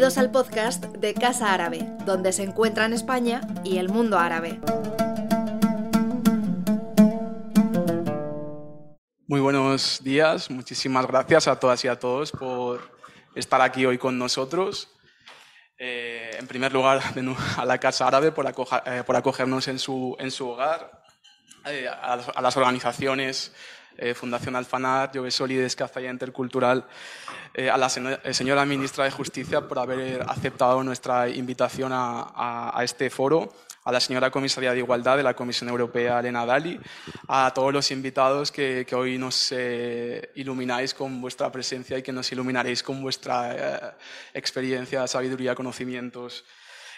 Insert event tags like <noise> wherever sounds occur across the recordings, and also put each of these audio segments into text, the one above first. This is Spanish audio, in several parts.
Bienvenidos al podcast de Casa Árabe, donde se encuentran España y el mundo árabe. Muy buenos días, muchísimas gracias a todas y a todos por estar aquí hoy con nosotros. Eh, en primer lugar, <laughs> a la Casa Árabe por, eh, acogernos en su, en su hogar, eh, a, las organizaciones Fundación Alfanar, Jove Solides, Cazalla Intercultural eh, a la eh, señora ministra de Justicia por haber aceptado nuestra invitación a, este foro, a la señora comisaria de Igualdad de la Comisión Europea, Elena Dali, a todos los invitados que, hoy nos eh, ilumináis con vuestra presencia y que nos iluminaréis con vuestra experiencia, sabiduría, conocimientos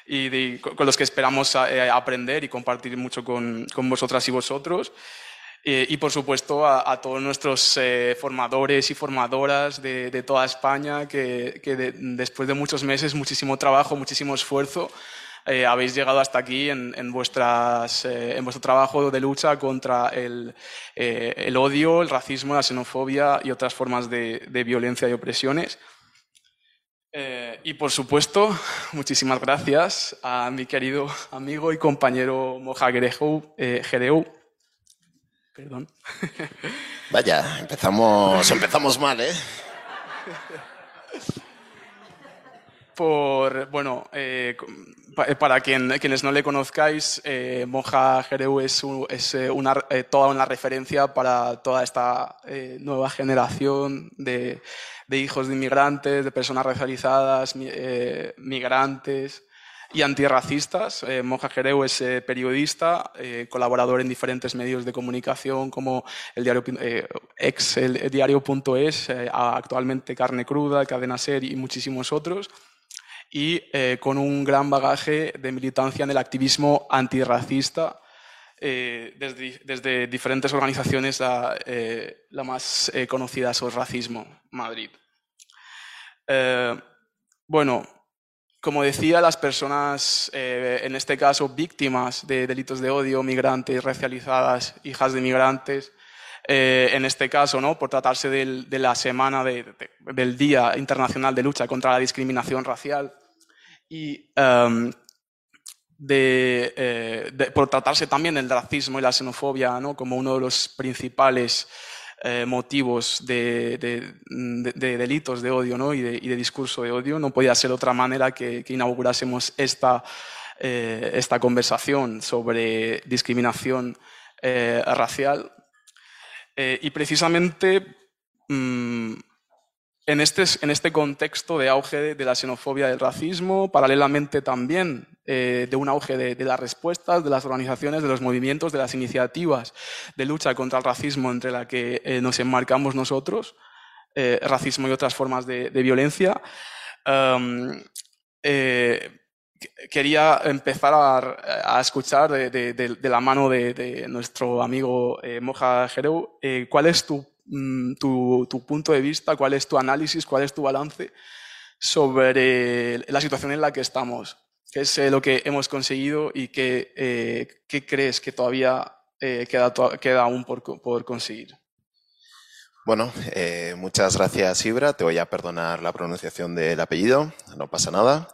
y con los que esperamos aprender y compartir mucho con, con vosotras y vosotros. Eh, y por supuesto a, todos nuestros eh, formadores y formadoras de, toda España que, después de muchos meses, muchísimo trabajo, muchísimo esfuerzo, eh, habéis llegado hasta aquí en, en, vuestras, en vuestro trabajo de lucha contra el, el, odio, el racismo, la xenofobia y otras formas de, violencia y opresiones. y por supuesto, muchísimas gracias a mi querido amigo y compañero Moja Gereu, Perdón. Vaya, empezamos, empezamos mal, ¿eh? Por, bueno, eh, para quienes no le conozcáis, eh, Monja Jereu es, eh, una, toda una referencia para toda esta nueva generación de, de, hijos de inmigrantes, de personas racializadas, migrantes, y antirracistas. Eh, Monja Jereu es eh, periodista, eh, colaborador en diferentes medios de comunicación como el diario eh, ex el, diario.es, actualmente Carne Cruda, Cadena Ser y muchísimos otros. Y con un gran bagaje de militancia en el activismo antirracista desde, desde, diferentes organizaciones, la, la más conocida es Racismo Madrid. bueno, como decía, las personas, eh, en este caso víctimas de delitos de odio, migrantes, racializadas, hijas de migrantes, eh, en este caso, ¿no? por tratarse de la semana del Día Internacional de Lucha contra la Discriminación Racial y em, eh, por tratarse también del racismo y la xenofobia ¿no? como uno de los principales eh, motivos de, delitos de odio ¿no? y, de, discurso de odio. No podía ser otra manera que, inaugurásemos esta, eh, esta conversación sobre discriminación eh, racial. y precisamente mm, en este, en este contexto de auge de la xenofobia del racismo, paralelamente también eh, de un auge de, las respuestas, de las organizaciones, de los movimientos, de las iniciativas de lucha contra el racismo entre la que eh, nos enmarcamos nosotros, eh, racismo y otras formas de, violencia. quería empezar a, escuchar de, la mano de, nuestro amigo Moja Jereu cuál es tu Mm, tu, punto de vista, cuál es tu análisis, cuál es tu balance sobre la situación en la que estamos, qué es eh, lo que hemos conseguido y qué, eh, crees que todavía eh, queda, queda, aún por, por conseguir. Bueno, muchas gracias Ibra, te voy a perdonar la pronunciación del apellido, no pasa nada.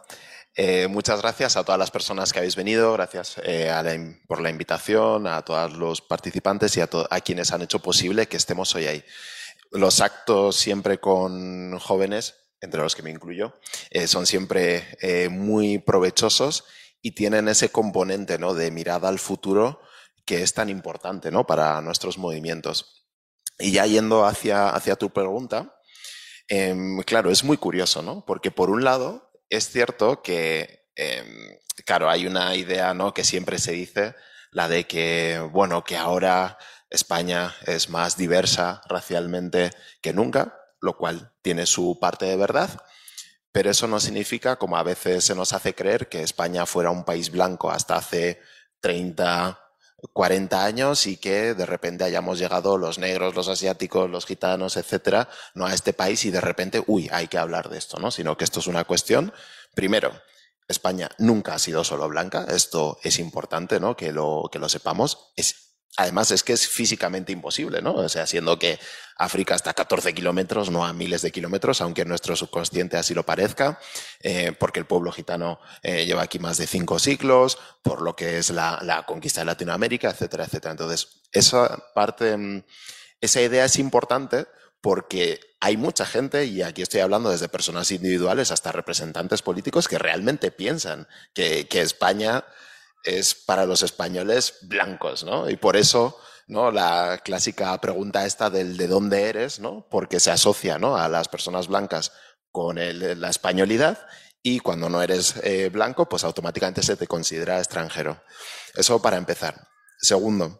Eh, muchas gracias a todas las personas que habéis venido, gracias eh, por la invitación, a todos los participantes y a, quienes han hecho posible que estemos hoy ahí. Los actos siempre con jóvenes, entre los que me incluyo, eh, son siempre muy provechosos y tienen ese componente ¿no? de mirada al futuro que es tan importante ¿no? para nuestros movimientos. Y ya yendo hacia, hacia tu pregunta, em, claro, es muy curioso, ¿no? Porque por un lado, es cierto que, em, claro, hay una idea ¿no? que siempre se dice, la de que, bueno, que ahora España es más diversa racialmente que nunca, lo cual tiene su parte de verdad, pero eso no significa, como a veces se nos hace creer, que España fuera un país blanco hasta hace 30, 40 años y que de repente hayamos llegado los negros, los asiáticos, los gitanos, etcétera, no a este país y de repente, uy, hay que hablar de esto, ¿no? Sino que esto es una cuestión, primero, España nunca ha sido solo blanca, esto es importante, ¿no? Que lo, que lo sepamos, es Además, es que es físicamente imposible, ¿no? O sea, siendo que África está a 14 kilómetros, no a miles de kilómetros, aunque nuestro subconsciente así lo parezca, eh, porque el pueblo gitano eh, lleva aquí más de cinco siglos, por lo que es la, la, conquista de Latinoamérica, etcétera, etcétera. Entonces, esa parte, mm, esa idea es importante porque hay mucha gente, y aquí estoy hablando desde personas individuales hasta representantes políticos, que realmente piensan que, que España es para los españoles blancos, ¿no? Y por eso, ¿no? La clásica pregunta esta del de dónde eres, ¿no? Porque se asocia, ¿no? A las personas blancas con la españolidad y cuando no eres eh, blanco, pues automáticamente se te considera extranjero. Eso para empezar. Segundo,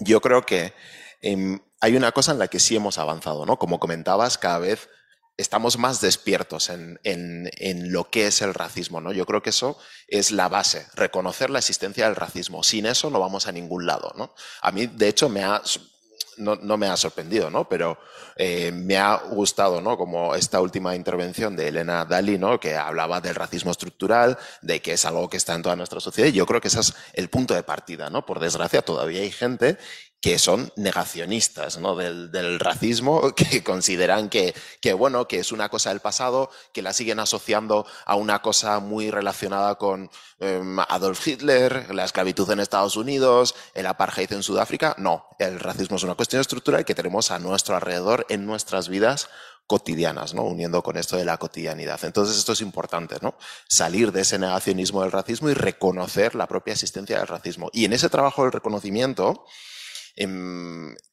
yo creo que em, hay una cosa en la que sí hemos avanzado, ¿no? Como comentabas, cada vez estamos más despiertos en, lo que es el racismo. ¿no? Yo creo que eso es la base, reconocer la existencia del racismo. Sin eso no vamos a ningún lado. ¿no? A mí, de hecho, me ha, no, me ha sorprendido, ¿no? pero eh, me ha gustado ¿no? como esta última intervención de Elena Dali, ¿no? que hablaba del racismo estructural, de que es algo que está en toda nuestra sociedad. Y yo creo que ese es el punto de partida. ¿no? Por desgracia, todavía hay gente que son negacionistas ¿no? del, del, racismo, <laughs> que consideran que, que, bueno, que es una cosa del pasado, que la siguen asociando a una cosa muy relacionada con eh, Adolf Hitler, la esclavitud en Estados Unidos, el apartheid en Sudáfrica. No, el racismo es una cuestión estructural que tenemos a nuestro alrededor en nuestras vidas cotidianas, ¿no? uniendo con esto de la cotidianidad. Entonces esto es importante, ¿no? salir de ese negacionismo del racismo y reconocer la propia existencia del racismo. Y en ese trabajo del reconocimiento,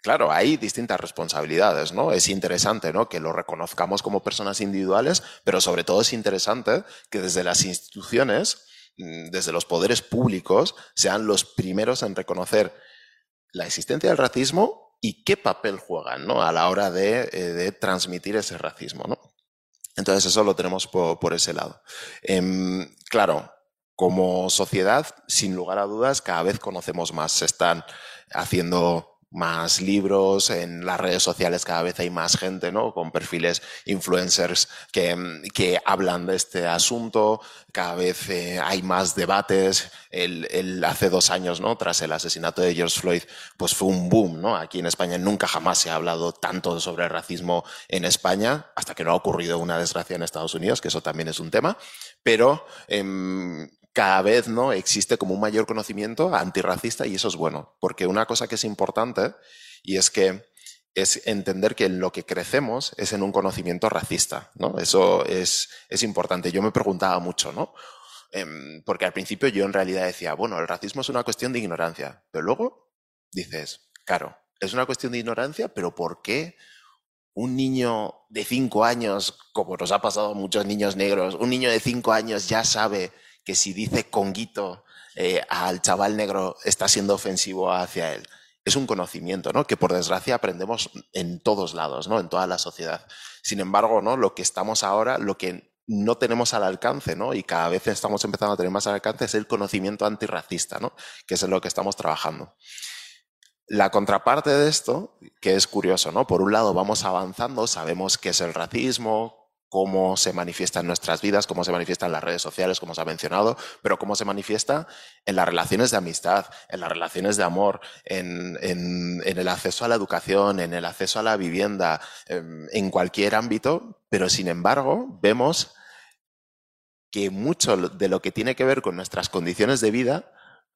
claro, hay distintas responsabilidades, ¿no? Es interesante, ¿no? Que lo reconozcamos como personas individuales, pero sobre todo es interesante que desde las instituciones, mm, desde los poderes públicos, sean los primeros en reconocer la existencia del racismo y qué papel juegan, ¿no? A la hora de, eh, transmitir ese racismo, ¿no? Entonces eso lo tenemos por, ese lado. Em, claro, como sociedad, sin lugar a dudas, cada vez conocemos más. Se están haciendo más libros, en las redes sociales cada vez hay más gente, ¿no? Con perfiles influencers que, que hablan de este asunto, cada vez eh, hay más debates. El, el, hace dos años, ¿no? Tras el asesinato de George Floyd, pues fue un boom, ¿no? Aquí en España nunca jamás se ha hablado tanto sobre el racismo en España, hasta que no ha ocurrido una desgracia en Estados Unidos, que eso también es un tema. Pero eh, cada vez ¿no? existe como un mayor conocimiento antirracista y eso es bueno, porque una cosa que es importante y es que es entender que lo que crecemos es en un conocimiento racista, ¿no? Eso es, es importante. Yo me preguntaba mucho, ¿no? Em, porque al principio yo en realidad decía, bueno, el racismo es una cuestión de ignorancia, pero luego dices, claro, es una cuestión de ignorancia, pero ¿por qué un niño de cinco años, como nos ha pasado a muchos niños negros, un niño de cinco años ya sabe que si dice conguito eh, al chaval negro está siendo ofensivo hacia él. Es un conocimiento, ¿no? Que por desgracia aprendemos en todos lados, ¿no? En toda la sociedad. Sin embargo, ¿no? Lo que estamos ahora, lo que no tenemos al alcance, ¿no? Y cada vez estamos empezando a tener más al alcance es el conocimiento antirracista, ¿no? Que es en lo que estamos trabajando. La contraparte de esto, que es curioso, ¿no? Por un lado vamos avanzando, sabemos qué es el racismo, cómo se manifiesta en nuestras vidas, cómo se manifiesta en las redes sociales, como se ha mencionado, pero cómo se manifiesta en las relaciones de amistad, en las relaciones de amor, en, el acceso a la educación, en el acceso a la vivienda, em, en, cualquier ámbito, pero sin embargo vemos que mucho de lo que tiene que ver con nuestras condiciones de vida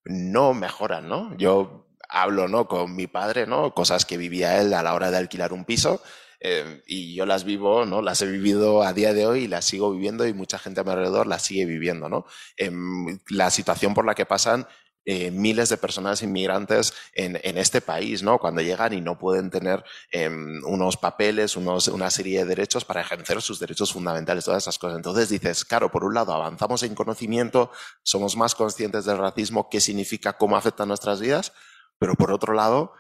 no mejoran, ¿no? Yo hablo, ¿no? Con mi padre, ¿no? Cosas que vivía él a la hora de alquilar un piso eh, y yo las vivo, ¿no? Las he vivido a día de hoy y las sigo viviendo y mucha gente a mi alrededor las sigue viviendo, ¿no? Em, la situación por la que pasan eh, miles de personas inmigrantes en, en, este país, ¿no? Cuando llegan y no pueden tener em, unos papeles, unos, una serie de derechos para ejercer sus derechos fundamentales, todas esas cosas. Entonces dices, claro, por un lado avanzamos en conocimiento, somos más conscientes del racismo, qué significa, cómo afecta nuestras vidas, pero por otro lado,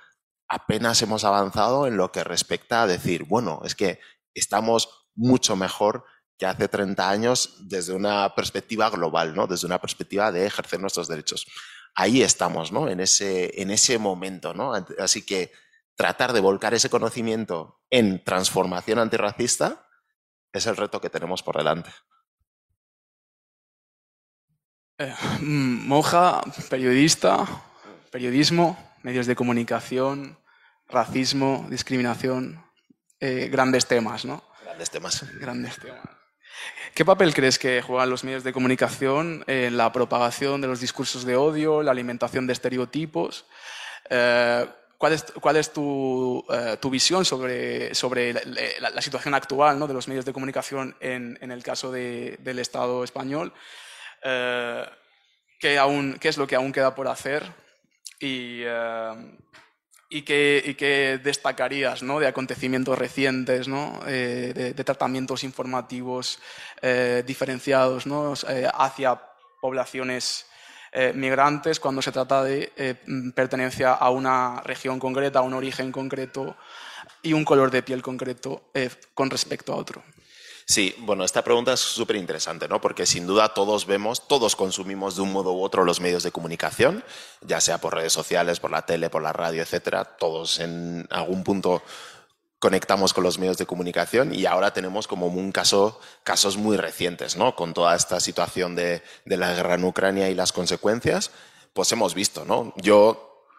apenas hemos avanzado en lo que respecta a decir, bueno, es que estamos mucho mejor que hace 30 años desde una perspectiva global, ¿no? Desde una perspectiva de ejercer nuestros derechos. Ahí estamos, ¿no? En ese, en ese momento, ¿no? Así que tratar de volcar ese conocimiento en transformación antirracista es el reto que tenemos por delante. Eh, monja, periodista, periodismo, medios de comunicación, racismo, discriminación, eh, grandes temas, ¿no? Grandes temas. Grandes temas. ¿Qué papel crees que juegan los medios de comunicación en la propagación de los discursos de odio, la alimentación de estereotipos? Eh, ¿Cuál es, cuál es tu, eh, tu, visión sobre, sobre la, la, situación actual ¿no? de los medios de comunicación en, en el caso de, del Estado español? Eh, ¿qué, aún, ¿Qué es lo que aún queda por hacer? Y, eh, y, qué, destacarías ¿no? de acontecimientos recientes, ¿no? Eh, de, tratamientos informativos diferenciados ¿no? hacia poblaciones eh, migrantes cuando se trata de eh, pertenencia a una región concreta, a un origen concreto y un color de piel concreto eh, con respecto a otro. Sí, bueno, esta pregunta es súper interesante, ¿no? Porque sin duda todos vemos, todos consumimos de un modo u otro los medios de comunicación, ya sea por redes sociales, por la tele, por la radio, etcétera. Todos en algún punto conectamos con los medios de comunicación y ahora tenemos como un caso, casos muy recientes, ¿no? Con toda esta situación de, la guerra en Ucrania y las consecuencias, pues hemos visto, ¿no? Yo,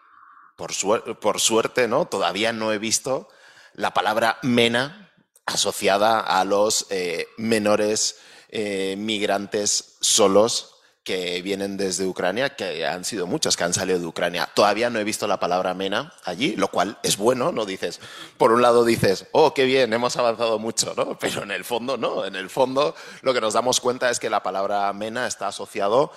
por, suer por suerte, ¿no? Todavía no he visto la palabra mena asociada a los eh, menores eh, migrantes solos que vienen desde Ucrania, que han sido muchos que han salido de Ucrania. Todavía no he visto la palabra MENA allí, lo cual es bueno, ¿no? Dices, por un lado dices, oh, qué bien, hemos avanzado mucho, ¿no? <laughs> Pero en el fondo no, en el fondo lo que nos damos cuenta es que la palabra MENA está asociado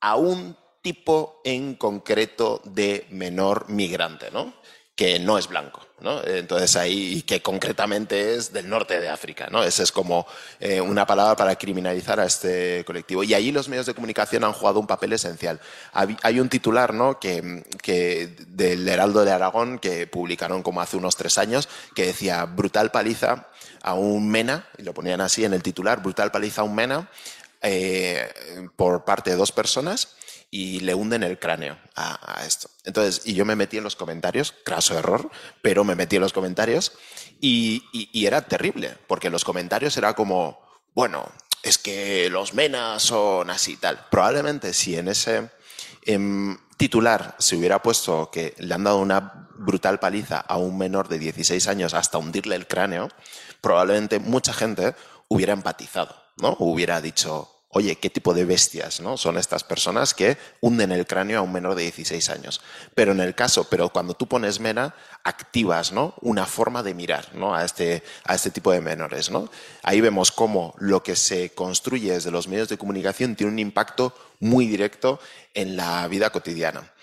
a un tipo en concreto de menor migrante, ¿no? Que no es blanco. ¿no? Entonces ahí, que concretamente es del norte de África, ¿no? Esa es como eh, una palabra para criminalizar a este colectivo. Y allí los medios de comunicación han jugado un papel esencial. Hay un titular, ¿no? Que, que del Heraldo de Aragón, que publicaron como hace unos tres años, que decía brutal paliza a un MENA, y lo ponían así en el titular, brutal paliza a un MENA, eh, por parte de dos personas y le hunden el cráneo a, esto. Entonces, y yo me metí en los comentarios, craso error, pero me metí en los comentarios y, y, y era terrible, porque los comentarios era como, bueno, es que los menas son así tal. Probablemente si en ese eh, titular se hubiera puesto que le han dado una brutal paliza a un menor de 16 años hasta hundirle el cráneo, probablemente mucha gente hubiera empatizado, ¿no? Hubiera dicho, oye, ¿qué tipo de bestias ¿no? son estas personas que hunden el cráneo a un menor de 16 años? Pero en el caso, pero cuando tú pones MENA, activas ¿no? una forma de mirar ¿no? a, este, a este tipo de menores. ¿no? Ahí vemos cómo lo que se construye desde los medios de comunicación tiene un impacto muy directo en la vida cotidiana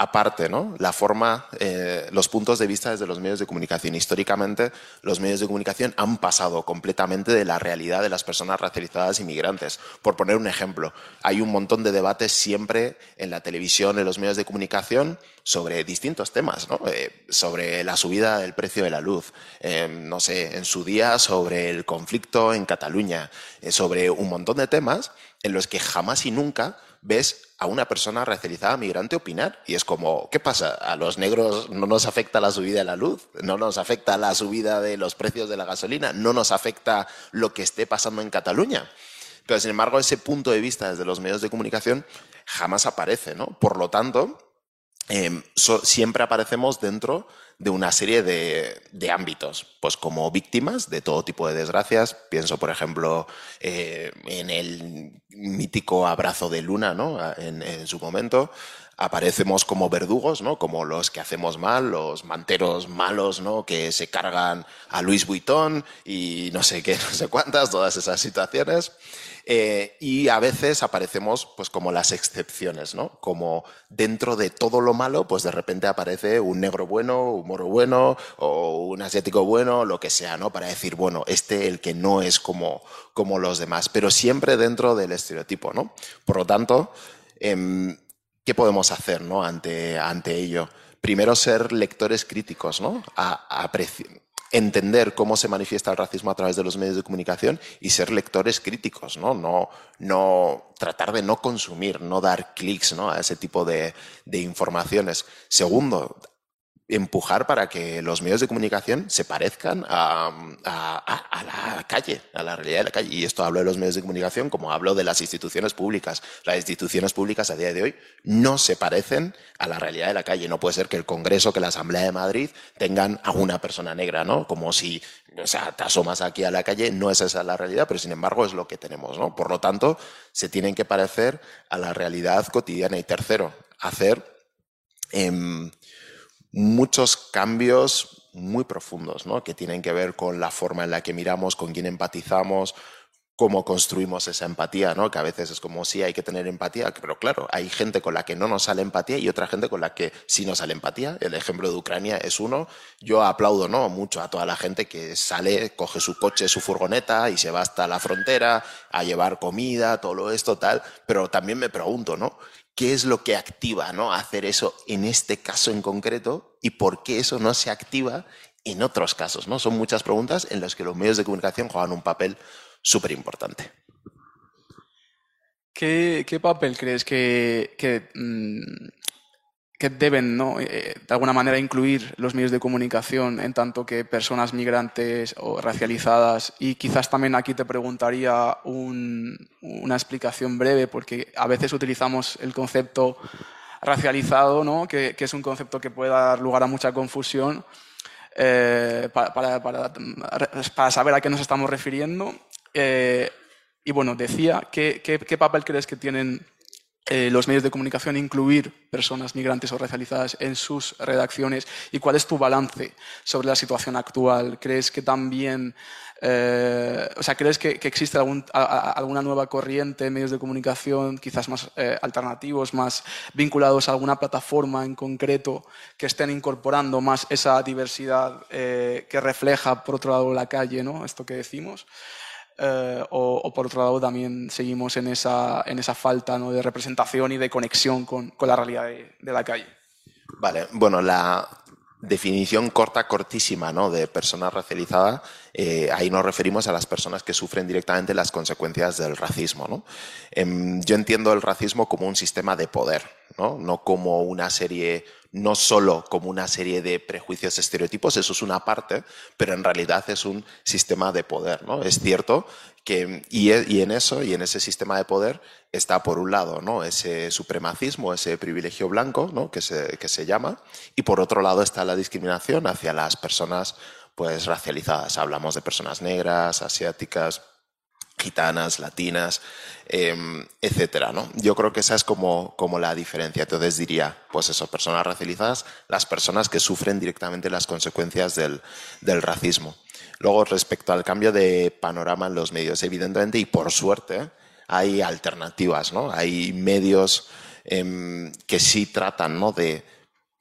aparte, ¿no? La forma, eh, los puntos de vista desde los medios de comunicación. Históricamente, los medios de comunicación han pasado completamente de la realidad de las personas racializadas inmigrantes. Por poner un ejemplo, hay un montón de debates siempre en la televisión, en los medios de comunicación, sobre distintos temas, eh, sobre la subida del precio de la luz, eh, no sé, en su día sobre el conflicto en Cataluña, eh, sobre un montón de temas en los que jamás y nunca ves a una persona racializada migrante opinar y es como, ¿qué pasa? ¿A los negros no nos afecta la subida de la luz? ¿No nos afecta la subida de los precios de la gasolina? ¿No nos afecta lo que esté pasando en Cataluña? Pero, sin embargo, ese punto de vista desde los medios de comunicación jamás aparece, ¿no? Por lo tanto, so, siempre aparecemos dentro de una serie de, de, ámbitos, pues como víctimas de todo tipo de desgracias. Pienso, por ejemplo, eh, en el mítico abrazo de Luna, ¿no? En, su momento. Aparecemos como verdugos, ¿no? Como los que hacemos mal, los manteros malos, ¿no? Que se cargan a Luis Vuitton y no sé qué, <laughs> no sé cuántas, todas esas situaciones. Eh, y a veces aparecemos pues como las excepciones, ¿no? Como dentro de todo lo malo, pues de repente aparece un negro bueno, un moro bueno, o un asiático bueno, lo que sea, ¿no? Para decir, bueno, este el que no es como, como los demás, pero siempre dentro del estereotipo, ¿no? Por lo tanto, eh, ¿qué podemos hacer, ¿no? Ante, ante ello. Primero ser lectores críticos, ¿no? Entender cómo se manifiesta el racismo a través de los medios de comunicación y ser lectores críticos, ¿no? No, no tratar de no consumir, no dar clics ¿no? a ese tipo de, de informaciones. Segundo, empujar para que los medios de comunicación se parezcan a, la calle, a la realidad de la calle. Y esto hablo de los medios de comunicación como hablo de las instituciones públicas. Las instituciones públicas a día de hoy no se parecen a la realidad de la calle. No puede ser que el Congreso, que la Asamblea de Madrid tengan a una persona negra, ¿no? Como si, o sea, te asomas aquí a la calle, no es esa la realidad, pero sin embargo es lo que tenemos, ¿no? Por lo tanto, se tienen que parecer a la realidad cotidiana. Y tercero, hacer... Em, muchos cambios muy profundos, ¿no? que tienen que ver con la forma en la que miramos, con quién empatizamos, cómo construimos esa empatía, ¿no? que a veces es como sí hay que tener empatía, pero claro, hay gente con la que no nos sale empatía y otra gente con la que sí nos sale empatía. El ejemplo de Ucrania es uno. Yo aplaudo ¿no? mucho a toda la gente que sale, coge su coche, su furgoneta y se va hasta la frontera a llevar comida, todo esto, tal, pero también me pregunto, ¿no? Qué es lo que activa ¿no? hacer eso en este caso en concreto y por qué eso no se activa en otros casos. ¿no? Son muchas preguntas en las que los medios de comunicación juegan un papel súper importante. ¿Qué, papel crees que, mm, que deben, ¿no? Eh, de alguna manera, incluir los medios de comunicación en tanto que personas migrantes o racializadas. Y quizás también aquí te preguntaría una explicación breve, porque a veces utilizamos el concepto racializado, ¿no? que, es un concepto que puede dar lugar a mucha confusión. Eh, para, saber a qué nos estamos refiriendo. Eh, y bueno, decía, ¿qué, qué papel crees que tienen eh, los medios de comunicación incluir personas migrantes o racializadas en sus redacciones y cuál es tu balance sobre la situación actual. ¿Crees que también, eh, o sea, crees que, existe alguna nueva corriente en medios de comunicación, quizás más eh, alternativos, más vinculados a alguna plataforma en concreto, que estén incorporando más esa diversidad que refleja, por otro lado, la calle, ¿no? Esto que decimos. Eh, o, por otro lado también seguimos en esa, en esa falta ¿no? de representación y de conexión con, con la realidad de, de, la calle. Vale, bueno, la definición corta, cortísima ¿no? de persona racializada, eh, ahí nos referimos a las personas que sufren directamente las consecuencias del racismo. ¿no? Em, yo entiendo el racismo como un sistema de poder, ¿no? no como una serie no solo como una serie de prejuicios, estereotipos, eso es una parte, pero en realidad es un sistema de poder. ¿no? Es cierto que, y, e, en eso, y en ese sistema de poder, está por un lado ¿no? ese supremacismo, ese privilegio blanco que, se, llama, y por otro lado está la discriminación hacia las personas pues, racializadas. Hablamos de personas negras, asiáticas, gitanas, latinas, em, etcétera. Yo creo que esa es como, como, la diferencia. Entonces diría, pues eso, personas racializadas, las personas que sufren directamente las consecuencias del, racismo. Luego, respecto al cambio de panorama en los medios, evidentemente, y por suerte, hay alternativas, ¿no? Hay medios em, que sí tratan, ¿no? De,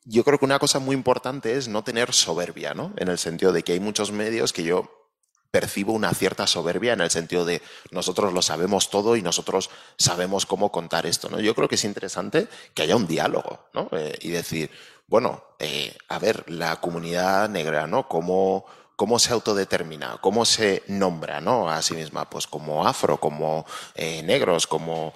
yo creo que una cosa muy importante es no tener soberbia, ¿no? En el sentido de que hay muchos medios que yo percibo una cierta soberbia en el sentido de nosotros lo sabemos todo y nosotros sabemos cómo contar esto. ¿no? Yo creo que es interesante que haya un diálogo ¿no? Eh, y decir, bueno, eh, a ver, la comunidad negra, ¿no? ¿Cómo, cómo se autodetermina, cómo se nombra ¿no? a sí misma, pues como afro, como eh, negros, como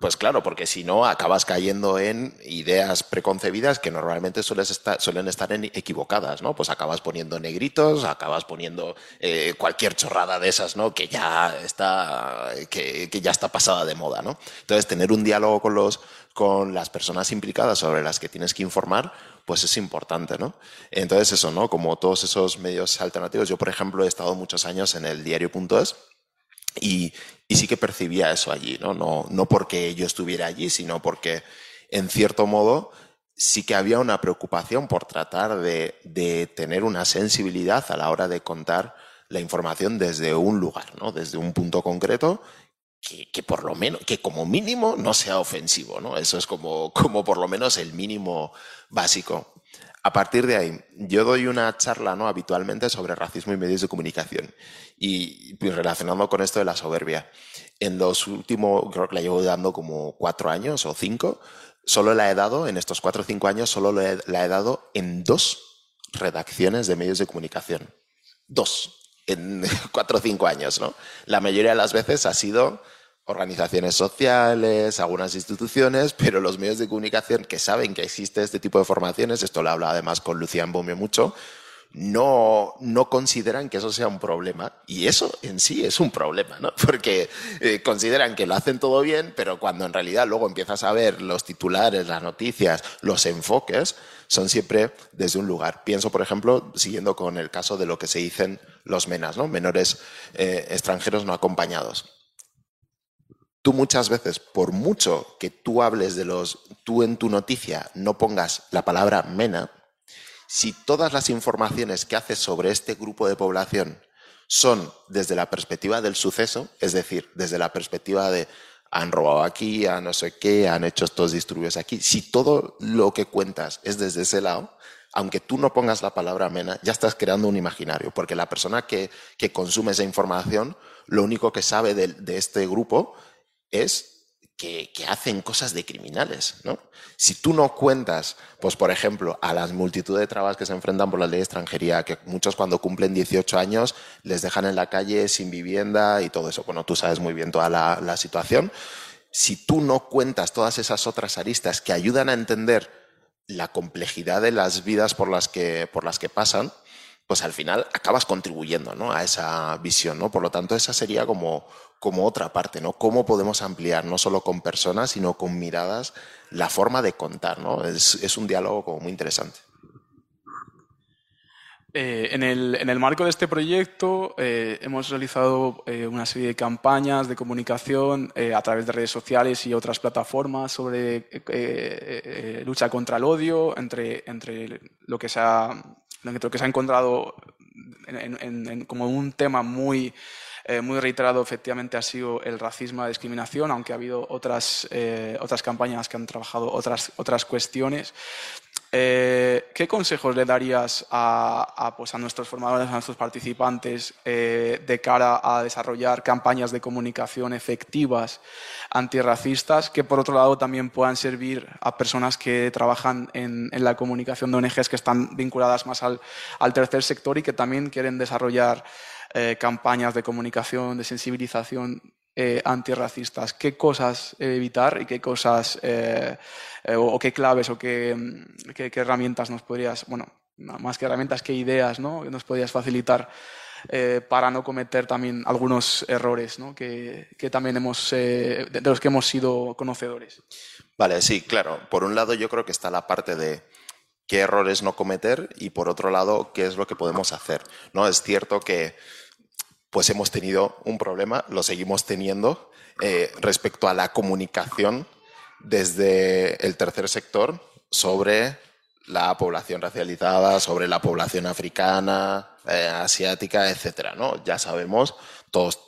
pues claro, porque si no acabas cayendo en ideas preconcebidas que normalmente suelen estar, equivocadas, ¿no? Pues acabas poniendo negritos, acabas poniendo eh, cualquier chorrada de esas, ¿no? Que ya está, que, ya está pasada de moda, ¿no? Entonces, tener un diálogo con los, con las personas implicadas sobre las que tienes que informar, pues es importante, ¿no? Entonces, eso, ¿no? Como todos esos medios alternativos, yo, por ejemplo, he estado muchos años en el diario.es y, sí que percibía eso allí, ¿no? ¿no? Porque yo estuviera allí, sino porque, en cierto modo, sí que había una preocupación por tratar de, tener una sensibilidad a la hora de contar la información desde un lugar, ¿no? Desde un punto concreto que, por lo menos, que como mínimo no sea ofensivo, ¿no? Eso es como, como por lo menos el mínimo básico. A partir de ahí, yo doy una charla ¿no? habitualmente sobre racismo y medios de comunicación y pues, relacionando con esto de la soberbia. En los últimos, creo que la llevo dando como cuatro años o cinco, solo la he dado, en estos cuatro o cinco años, solo la he dado en dos redacciones de medios de comunicación. Dos, en <laughs> cuatro o cinco años, ¿no? La mayoría de las veces ha sido organizaciones sociales, algunas instituciones, pero los medios de comunicación que saben que existe este tipo de formaciones, esto lo habla además con Lucian Bomio mucho, no, no consideran que eso sea un problema. Y eso en sí es un problema, ¿no? <laughs> Porque eh, consideran que lo hacen todo bien, pero cuando en realidad luego empiezas a ver los titulares, las noticias, los enfoques, son siempre desde un lugar. Pienso, por ejemplo, siguiendo con el caso de lo que se dicen los MENAS, ¿no? Menores eh, extranjeros no acompañados tú muchas veces, por mucho que tú hables de los, tú en tu noticia no pongas la palabra MENA, si todas las informaciones que haces sobre este grupo de población son desde la perspectiva del suceso, es decir, desde la perspectiva de han robado aquí, a no sé qué, han hecho estos disturbios aquí, si todo lo que cuentas es desde ese lado, aunque tú no pongas la palabra MENA, ya estás creando un imaginario, porque la persona que, consume esa información, lo único que sabe de este grupo es que, hacen cosas de criminales, ¿no? Si tú no cuentas, pues por ejemplo, a las multitud de trabas que se enfrentan por la ley de extranjería, que muchos cuando cumplen 18 años les dejan en la calle sin vivienda y todo eso, bueno, tú sabes muy bien toda la, la situación, si tú no cuentas todas esas otras aristas que ayudan a entender la complejidad de las vidas por las que, por las que pasan, pues al final acabas contribuyendo ¿no? a esa visión. ¿no? Por lo tanto, esa sería como, como otra parte, ¿no? Cómo podemos ampliar, no solo con personas, sino con miradas, la forma de contar, ¿no? Es, un diálogo como muy interesante. Eh, en, el, marco de este proyecto eh, hemos realizado eh, una serie de campañas de comunicación a través de redes sociales y otras plataformas sobre lucha contra el odio, entre, entre lo que se ha lo que se ha encontrado como un tema muy, eh, muy reiterado efectivamente ha sido el racismo la discriminación, aunque ha habido otras, eh, otras campañas que han trabajado otras, otras cuestiones. Eh, ¿Qué consejos le darías a, pues a, nuestros formadores, a nuestros participantes de cara a desarrollar campañas de comunicación efectivas antirracistas que por otro lado también puedan servir a personas que trabajan en, la comunicación de ONGs que están vinculadas más al, tercer sector y que también quieren desarrollar eh, campañas de comunicación, de sensibilización eh, antirracistas. ¿Qué cosas evitar y qué cosas, eh, o, qué claves o qué, qué, herramientas nos podrías, bueno, más que herramientas, qué ideas ¿no? nos podrías facilitar eh, para no cometer también algunos errores ¿no? que, que, también hemos, eh, de los que hemos sido conocedores. Vale, sí, claro. Por un lado yo creo que está la parte de qué errores no cometer y por otro lado qué es lo que podemos hacer. ¿no? Es cierto que pues hemos tenido un problema, lo seguimos teniendo eh, respecto a la comunicación desde el tercer sector sobre la población racializada, sobre la población africana, eh, asiática, etcétera, ¿no? Ya sabemos, todos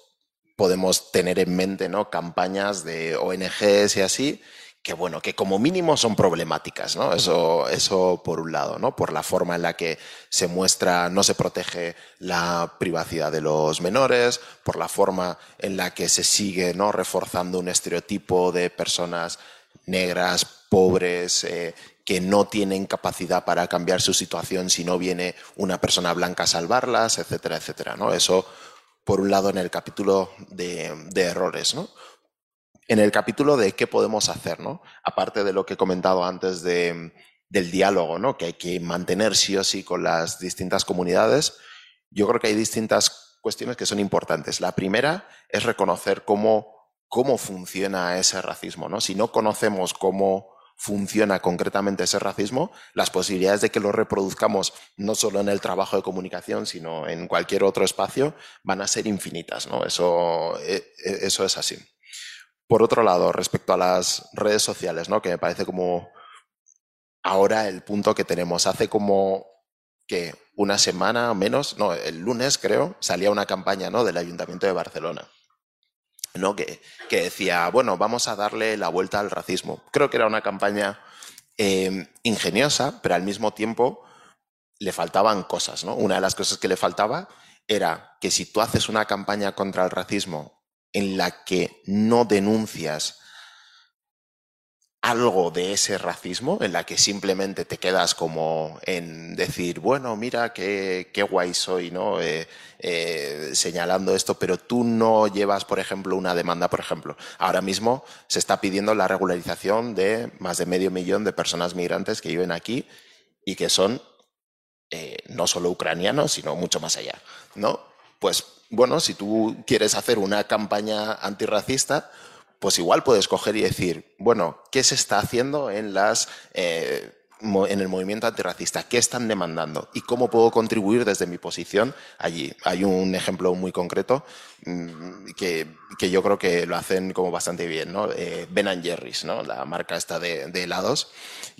podemos tener en mente, ¿no? Campañas de ONGs y así, que bueno, que como mínimo son problemáticas, ¿no? Eso, eso por un lado, ¿no? Por la forma en la que se muestra, no se protege la privacidad de los menores, por la forma en la que se sigue, ¿no? Reforzando un estereotipo de personas negras, pobres, eh, que no tienen capacidad para cambiar su situación si no viene una persona blanca a salvarlas, etcétera, etcétera. ¿no? Eso, por un lado, en el capítulo de, errores. ¿no? En el capítulo de qué podemos hacer, ¿no? aparte de lo que he comentado antes de, del diálogo, ¿no? que hay que mantener sí o sí con las distintas comunidades, yo creo que hay distintas cuestiones que son importantes. La primera es reconocer cómo, cómo funciona ese racismo. ¿no? Si no conocemos cómo funciona concretamente ese racismo, las posibilidades de que lo reproduzcamos no solo en el trabajo de comunicación, sino en cualquier otro espacio, van a ser infinitas. ¿no? Eso, e, e, eso es así. Por otro lado, respecto a las redes sociales, ¿no? que me parece como ahora el punto que tenemos, hace como que una semana o menos, no, el lunes creo, salía una campaña ¿no? del Ayuntamiento de Barcelona ¿no? Que, decía, bueno, vamos a darle la vuelta al racismo. Creo que era una campaña em, ingeniosa, pero al mismo tiempo le faltaban cosas. ¿no? Una de las cosas que le faltaba era que si tú haces una campaña contra el racismo en la que no denuncias algo de ese racismo en la que simplemente te quedas como en decir, bueno, mira qué, qué guay soy, ¿no? Eh, eh, señalando esto, pero tú no llevas, por ejemplo, una demanda, por ejemplo. Ahora mismo se está pidiendo la regularización de más de medio millón de personas migrantes que viven aquí y que son eh, no solo ucranianos, sino mucho más allá, ¿no? Pues bueno, si tú quieres hacer una campaña antirracista, pues igual puedes coger y decir, bueno, ¿qué se está haciendo en, las, eh, en el movimiento antirracista? ¿Qué están demandando? ¿Y cómo puedo contribuir desde mi posición allí? Hay un ejemplo muy concreto mm, que, que yo creo que lo hacen como bastante bien, ¿no? Eh, ben Jerry's, ¿no? La marca esta de, de helados,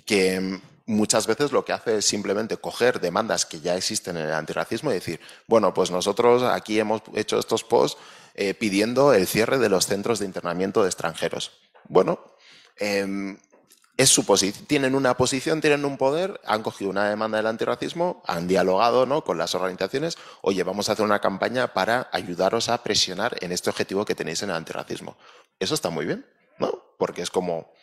que muchas veces lo que hace es simplemente coger demandas que ya existen en el antirracismo y decir, bueno, pues nosotros aquí hemos hecho estos posts eh, pidiendo el cierre de los centros de internamiento de extranjeros. Bueno, em, es su tienen una posición, tienen un poder, han cogido una demanda del antirracismo, han dialogado ¿no? con las organizaciones, oye, vamos a hacer una campaña para ayudaros a presionar en este objetivo que tenéis en el antirracismo. Eso está muy bien, ¿no? Porque es como,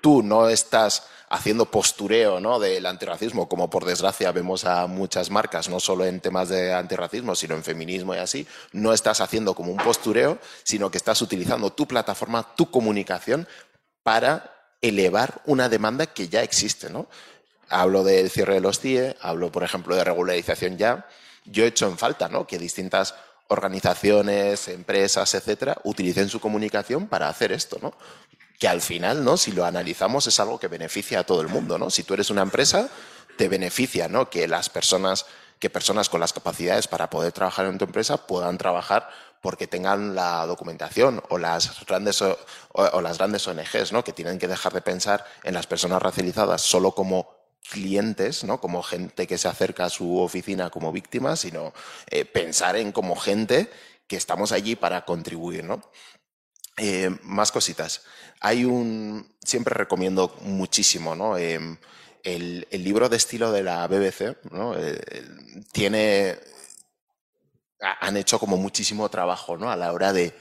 tú no estás haciendo postureo ¿no? del antirracismo, como por desgracia vemos a muchas marcas, no solo en temas de antirracismo, sino en feminismo y así, no estás haciendo como un postureo, sino que estás utilizando tu plataforma, tu comunicación para elevar una demanda que ya existe. ¿no? Hablo del cierre de los CIE, hablo, por ejemplo, de regularización ya. Yo he hecho en falta ¿no? que distintas organizaciones, empresas, etcétera, utilicen su comunicación para hacer esto, ¿no? Que al final, ¿no? Si lo analizamos, es algo que beneficia a todo el mundo, ¿no? Si tú eres una empresa, te beneficia, ¿no? Que las personas, que personas con las capacidades para poder trabajar en tu empresa puedan trabajar porque tengan la documentación o las grandes o, las grandes ONGs, ¿no? Que tienen que dejar de pensar en las personas racializadas solo como clientes, ¿no? como gente que se acerca a su oficina como víctimas, sino eh, pensar en como gente que estamos allí para contribuir. ¿no? Eh, más cositas. Hay un, siempre recomiendo muchísimo, ¿no? Em, el, libro de estilo de la BBC, ¿no? Eh, tiene, han hecho como muchísimo trabajo, ¿no? A la hora de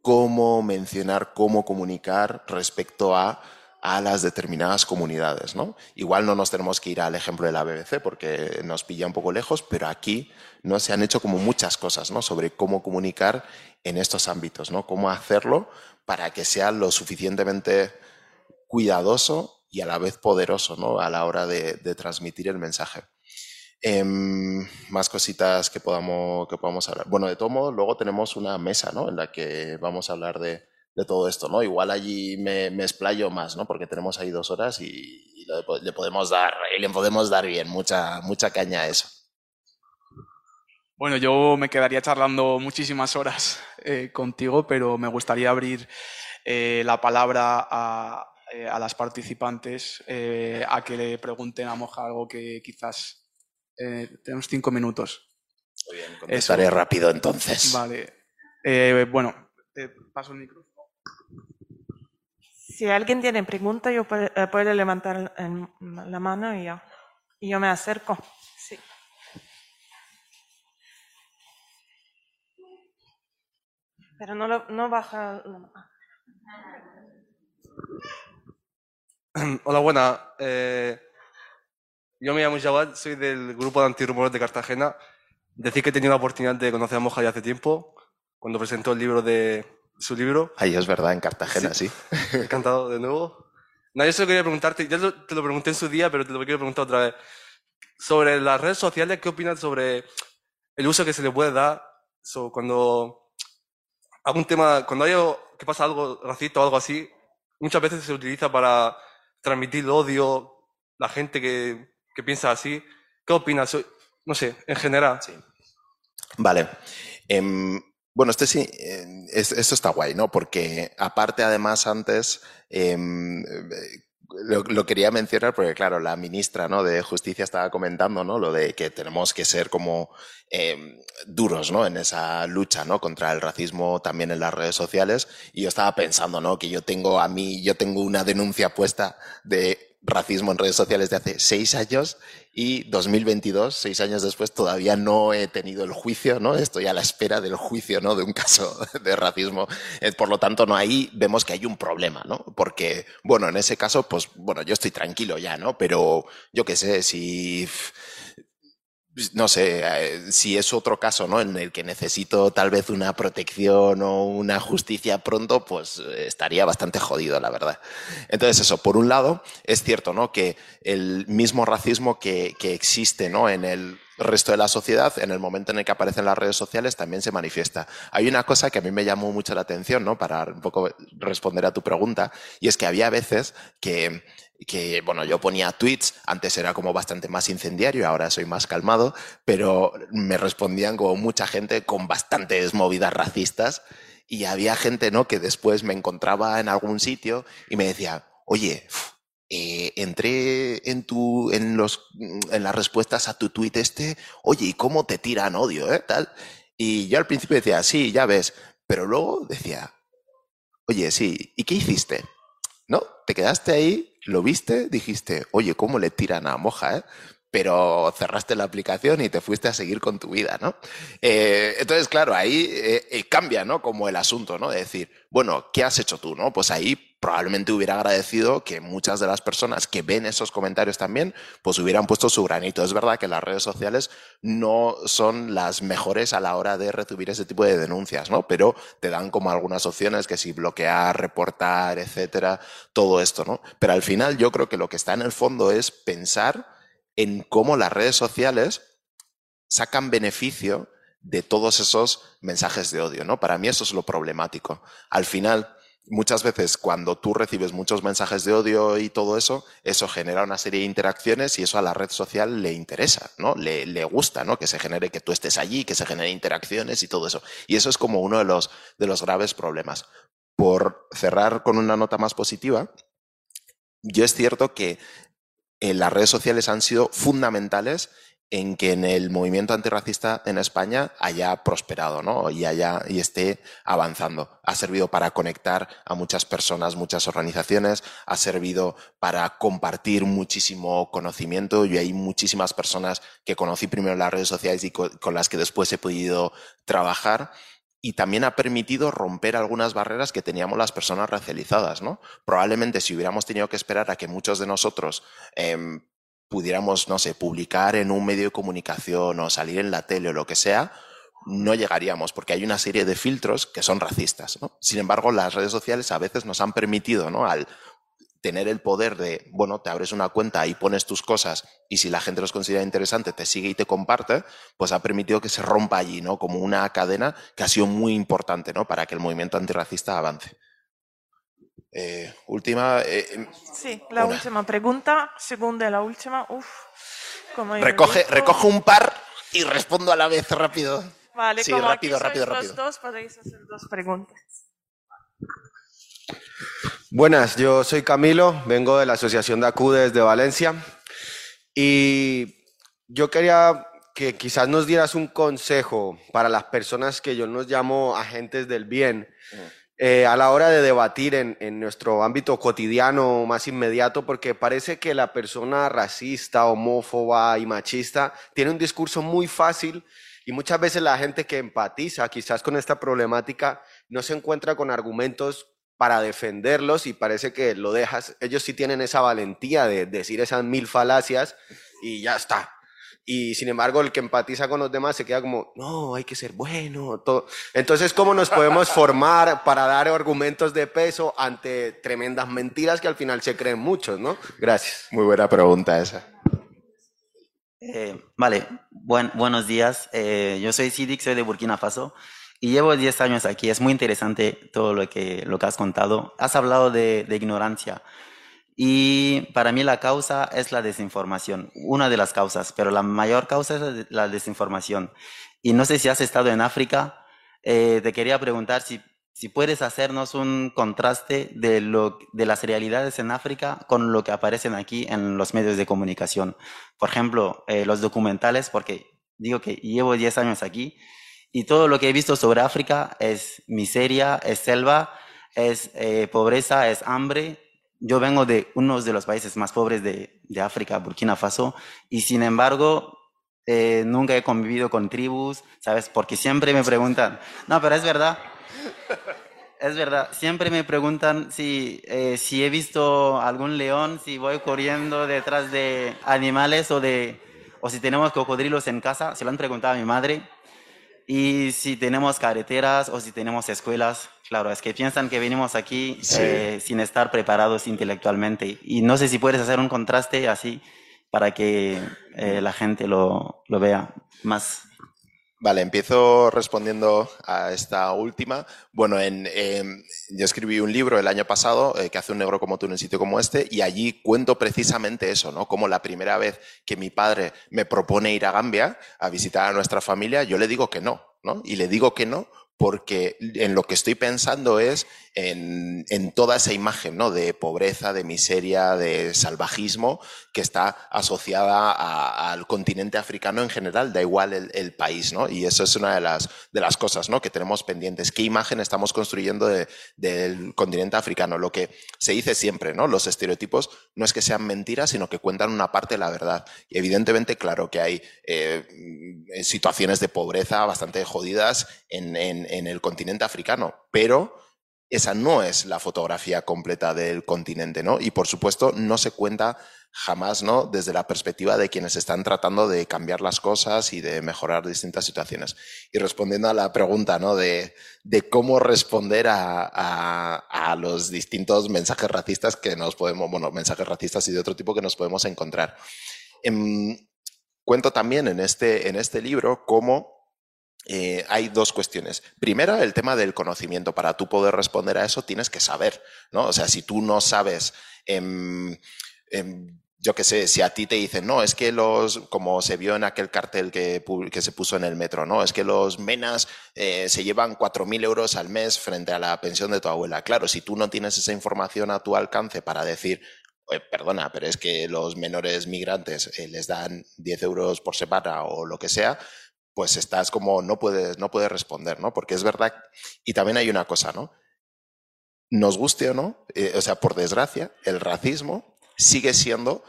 cómo mencionar, cómo comunicar respecto a a las determinadas comunidades. ¿no? Igual no nos tenemos que ir al ejemplo de la BBC porque nos pilla un poco lejos, pero aquí ¿no? se han hecho como muchas cosas ¿no? sobre cómo comunicar en estos ámbitos, ¿no? cómo hacerlo para que sea lo suficientemente cuidadoso y a la vez poderoso ¿no? a la hora de, transmitir el mensaje. Em, más cositas que podamos, que podamos hablar. Bueno, de todo modo, luego tenemos una mesa ¿no? en la que vamos a hablar de, de todo esto, ¿no? Igual allí me, me, explayo más, ¿no? Porque tenemos ahí dos horas y, le, podemos dar, le podemos dar bien, mucha, mucha caña a eso. Bueno, yo me quedaría charlando muchísimas horas eh, contigo, pero me gustaría abrir eh, la palabra a, eh, a las participantes a que le pregunten a Moja algo que quizás tenemos cinco minutos. Muy bien, contestaré rápido entonces. Vale. bueno, te paso el micro. Si alguien tiene pregunta, yo puede, eh, levantar la mano y yo, y yo me acerco. Sí. Pero no, no baja la mano. <clears throat> Hola, buena. Eh, yo me llamo Jawad, soy del grupo de antirrumores de Cartagena. Decir que he tenido la oportunidad de conocer a Moja ya hace tiempo, cuando presentó el libro de su libro. Ahí es verdad, en Cartagena, sí. <laughs> Encantado de nuevo. No, yo solo quería preguntarte, ya te lo pregunté en su día, pero te lo quiero preguntar otra vez. Sobre las redes sociales, ¿qué opinas sobre el uso que se le puede dar cuando algún tema, cuando hay que pasa algo racista o algo así, muchas veces se utiliza para transmitir odio, la gente que, que piensa así. ¿Qué opinas? No sé, en general. Sí. Vale. Em, bueno, este sí, esto está guay, ¿no? Porque aparte, además, antes em, lo, quería mencionar porque, claro, la ministra ¿no? de Justicia estaba comentando ¿no? lo de que tenemos que ser como em, duros ¿no? en esa lucha ¿no? contra el racismo también en las redes sociales. Y yo estaba pensando ¿no? que yo tengo a mí, yo tengo una denuncia puesta de racismo en redes sociales de hace seis años y 2022, seis años después, todavía no he tenido el juicio, ¿no? Estoy a la espera del juicio, ¿no? De un caso <laughs> de racismo. Eh, por lo tanto, no ahí vemos que hay un problema, ¿no? Porque, bueno, en ese caso, pues, bueno, yo estoy tranquilo ya, ¿no? Pero yo qué sé, si no sé, eh, si es otro caso, ¿no? En el que necesito tal vez una protección o una justicia pronto, pues eh, estaría bastante jodido, la verdad. Entonces, eso, por un lado, es cierto, ¿no? Que el mismo racismo que, que existe, ¿no? En el resto de la sociedad, en el momento en el que aparecen las redes sociales, también se manifiesta. Hay una cosa que a mí me llamó mucho la atención, ¿no? Para un poco responder a tu pregunta, y es que había veces que que, bueno, yo ponía tweets, antes era como bastante más incendiario, ahora soy más calmado, pero me respondían como mucha gente con bastantes movidas racistas y había gente, ¿no? Que después me encontraba en algún sitio y me decía, oye, eh, entré en tu, en los, en las respuestas a tu tweet este, oye, ¿y cómo te tiran odio, eh? Tal. Y yo al principio decía, sí, ya ves, pero luego decía, oye, sí, ¿y qué hiciste? ¿No? Te quedaste ahí lo viste, dijiste, oye, ¿cómo le tiran a Moja? Eh? Pero cerraste la aplicación y te fuiste a seguir con tu vida, ¿no? Eh, entonces, claro, ahí eh, cambia, ¿no? Como el asunto, ¿no? De decir, bueno, ¿qué has hecho tú, no? Pues ahí probablemente hubiera agradecido que muchas de las personas que ven esos comentarios también, pues hubieran puesto su granito. Es verdad que las redes sociales no son las mejores a la hora de recibir ese tipo de denuncias, ¿no? Pero te dan como algunas opciones que si bloquear, reportar, etcétera, todo esto, ¿no? Pero al final yo creo que lo que está en el fondo es pensar en cómo las redes sociales sacan beneficio de todos esos mensajes de odio, ¿no? Para mí eso es lo problemático. Al final, muchas veces cuando tú recibes muchos mensajes de odio y todo eso, eso genera una serie de interacciones y eso a la red social le interesa, ¿no? Le, le, gusta, ¿no? Que se genere que tú estés allí, que se genere interacciones y todo eso. Y eso es como uno de los, de los graves problemas. Por cerrar con una nota más positiva, yo es cierto que eh, las redes sociales han sido fundamentales en que en el movimiento antirracista en España haya prosperado ¿no? y, haya, y esté avanzando. Ha servido para conectar a muchas personas, muchas organizaciones, ha servido para compartir muchísimo conocimiento y hay muchísimas personas que conocí primero en las redes sociales y con las que después he podido trabajar y también ha permitido romper algunas barreras que teníamos las personas racializadas, ¿no? Probablemente si hubiéramos tenido que esperar a que muchos de nosotros eh, pudiéramos, no sé, publicar en un medio de comunicación o salir en la tele o lo que sea, no llegaríamos, porque hay una serie de filtros que son racistas. ¿no? Sin embargo, las redes sociales a veces nos han permitido, ¿no? al tener el poder de, bueno, te abres una cuenta y pones tus cosas y si la gente los considera interesante, te sigue y te comparte, pues ha permitido que se rompa allí, ¿no? Como una cadena que ha sido muy importante, ¿no? Para que el movimiento antirracista avance. Eh, última. Eh, sí, la una. última pregunta, segunda y la última. Uf, como recoge, recoge un par y respondo a la vez rápido. Vale, sí, como rápido, aquí rápido, rápido. Los dos podéis hacer dos preguntas. Buenas, yo soy Camilo, vengo de la Asociación de Acude desde Valencia y yo quería que quizás nos dieras un consejo para las personas que yo nos llamo agentes del bien. Eh, a la hora de debatir en, nuestro ámbito cotidiano más inmediato, porque parece que la persona racista, homófoba y machista tiene un discurso muy fácil y muchas veces la gente que empatiza quizás con esta problemática no se encuentra con argumentos para defenderlos y parece que lo dejas. Ellos sí tienen esa valentía de decir esas mil falacias y ya está. Y sin embargo, el que empatiza con los demás se queda como, no, hay que ser bueno. Todo. Entonces, ¿cómo nos podemos formar para dar argumentos de peso ante tremendas mentiras que al final se creen muchos, ¿no? Gracias. Muy buena pregunta esa. Eh, vale, Buen, buenos días. Eh, yo soy Sidik, soy de Burkina Faso y llevo 10 años aquí. Es muy interesante todo lo que, lo que has contado. Has hablado de, de ignorancia. Y para mí la causa es la desinformación, una de las causas, pero la mayor causa es la desinformación. Y no sé si has estado en África, eh, te quería preguntar si, si puedes hacernos un contraste de, lo, de las realidades en África con lo que aparecen aquí en los medios de comunicación. Por ejemplo, eh, los documentales, porque digo que llevo 10 años aquí y todo lo que he visto sobre África es miseria, es selva, es eh, pobreza, es hambre, yo vengo de uno de los países más pobres de, de África, Burkina Faso, y sin embargo eh, nunca he convivido con tribus, ¿sabes? Porque siempre me preguntan, no, pero es verdad, es verdad, siempre me preguntan si, eh, si he visto algún león, si voy corriendo detrás de animales o, de, o si tenemos cocodrilos en casa, se lo han preguntado a mi madre, y si tenemos carreteras o si tenemos escuelas, claro, es que piensan que venimos aquí eh, sin estar preparados intelectualmente. Y no sé si puedes hacer un contraste así para que eh, la gente lo, lo vea más. Vale, empiezo respondiendo a esta última. Bueno, en, em, yo escribí un libro el año pasado eh, que hace un negro como tú en un sitio como este y allí cuento precisamente eso, ¿no? Como la primera vez que mi padre me propone ir a Gambia a visitar a nuestra familia, yo le digo que no, ¿no? Y le digo que no porque en lo que estoy pensando es en, toda esa imagen ¿no? de pobreza, de miseria, de salvajismo que está asociada al continente africano en general, da igual el, país, ¿no? Y eso es una de las, de las cosas ¿no? que tenemos pendientes. ¿Qué imagen estamos construyendo del continente africano? Lo que se dice siempre, ¿no? Los estereotipos no es que sean mentiras, sino que cuentan una parte de la verdad. Y evidentemente, claro que hay eh, situaciones de pobreza bastante jodidas en, en el continente africano, pero esa no es la fotografía completa del continente, ¿no? Y por supuesto no se cuenta jamás, ¿no? Desde la perspectiva de quienes están tratando de cambiar las cosas y de mejorar distintas situaciones. Y respondiendo a la pregunta, ¿no? De, cómo responder a, los distintos mensajes racistas que nos podemos, bueno, mensajes racistas y de otro tipo que nos podemos encontrar. Em, cuento también en este, en este libro cómo eh, hay dos cuestiones. Primera, el tema del conocimiento. Para tú poder responder a eso tienes que saber, ¿no? O sea, si tú no sabes, em, em, yo qué sé, si a ti te dicen, no, es que los, como se vio en aquel cartel que, que se puso en el metro, no, es que los menas eh, se llevan 4.000 euros al mes frente a la pensión de tu abuela. Claro, si tú no tienes esa información a tu alcance para decir, perdona, pero es que los menores migrantes eh, les dan 10 euros por semana o lo que sea, pues estás como, no puedes, no puedes responder, ¿no? Porque es verdad, y también hay una cosa, ¿no? Nos guste o no, eh, o sea, por desgracia, el racismo sigue siendo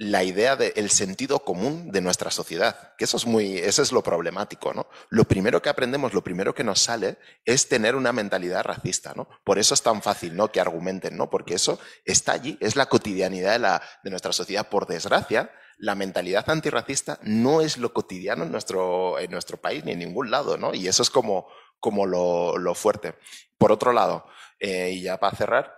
la idea del sentido común de nuestra sociedad, que eso es muy, eso es lo problemático, ¿no? Lo primero que aprendemos, lo primero que nos sale es tener una mentalidad racista, ¿no? Por eso es tan fácil, ¿no? Que argumenten, ¿no? Porque eso está allí, es la cotidianidad de, la, de nuestra sociedad. Por desgracia, la mentalidad antirracista no es lo cotidiano en nuestro, en nuestro país ni en ningún lado, ¿no? Y eso es como, como lo, fuerte. Por otro lado, eh, y ya para cerrar,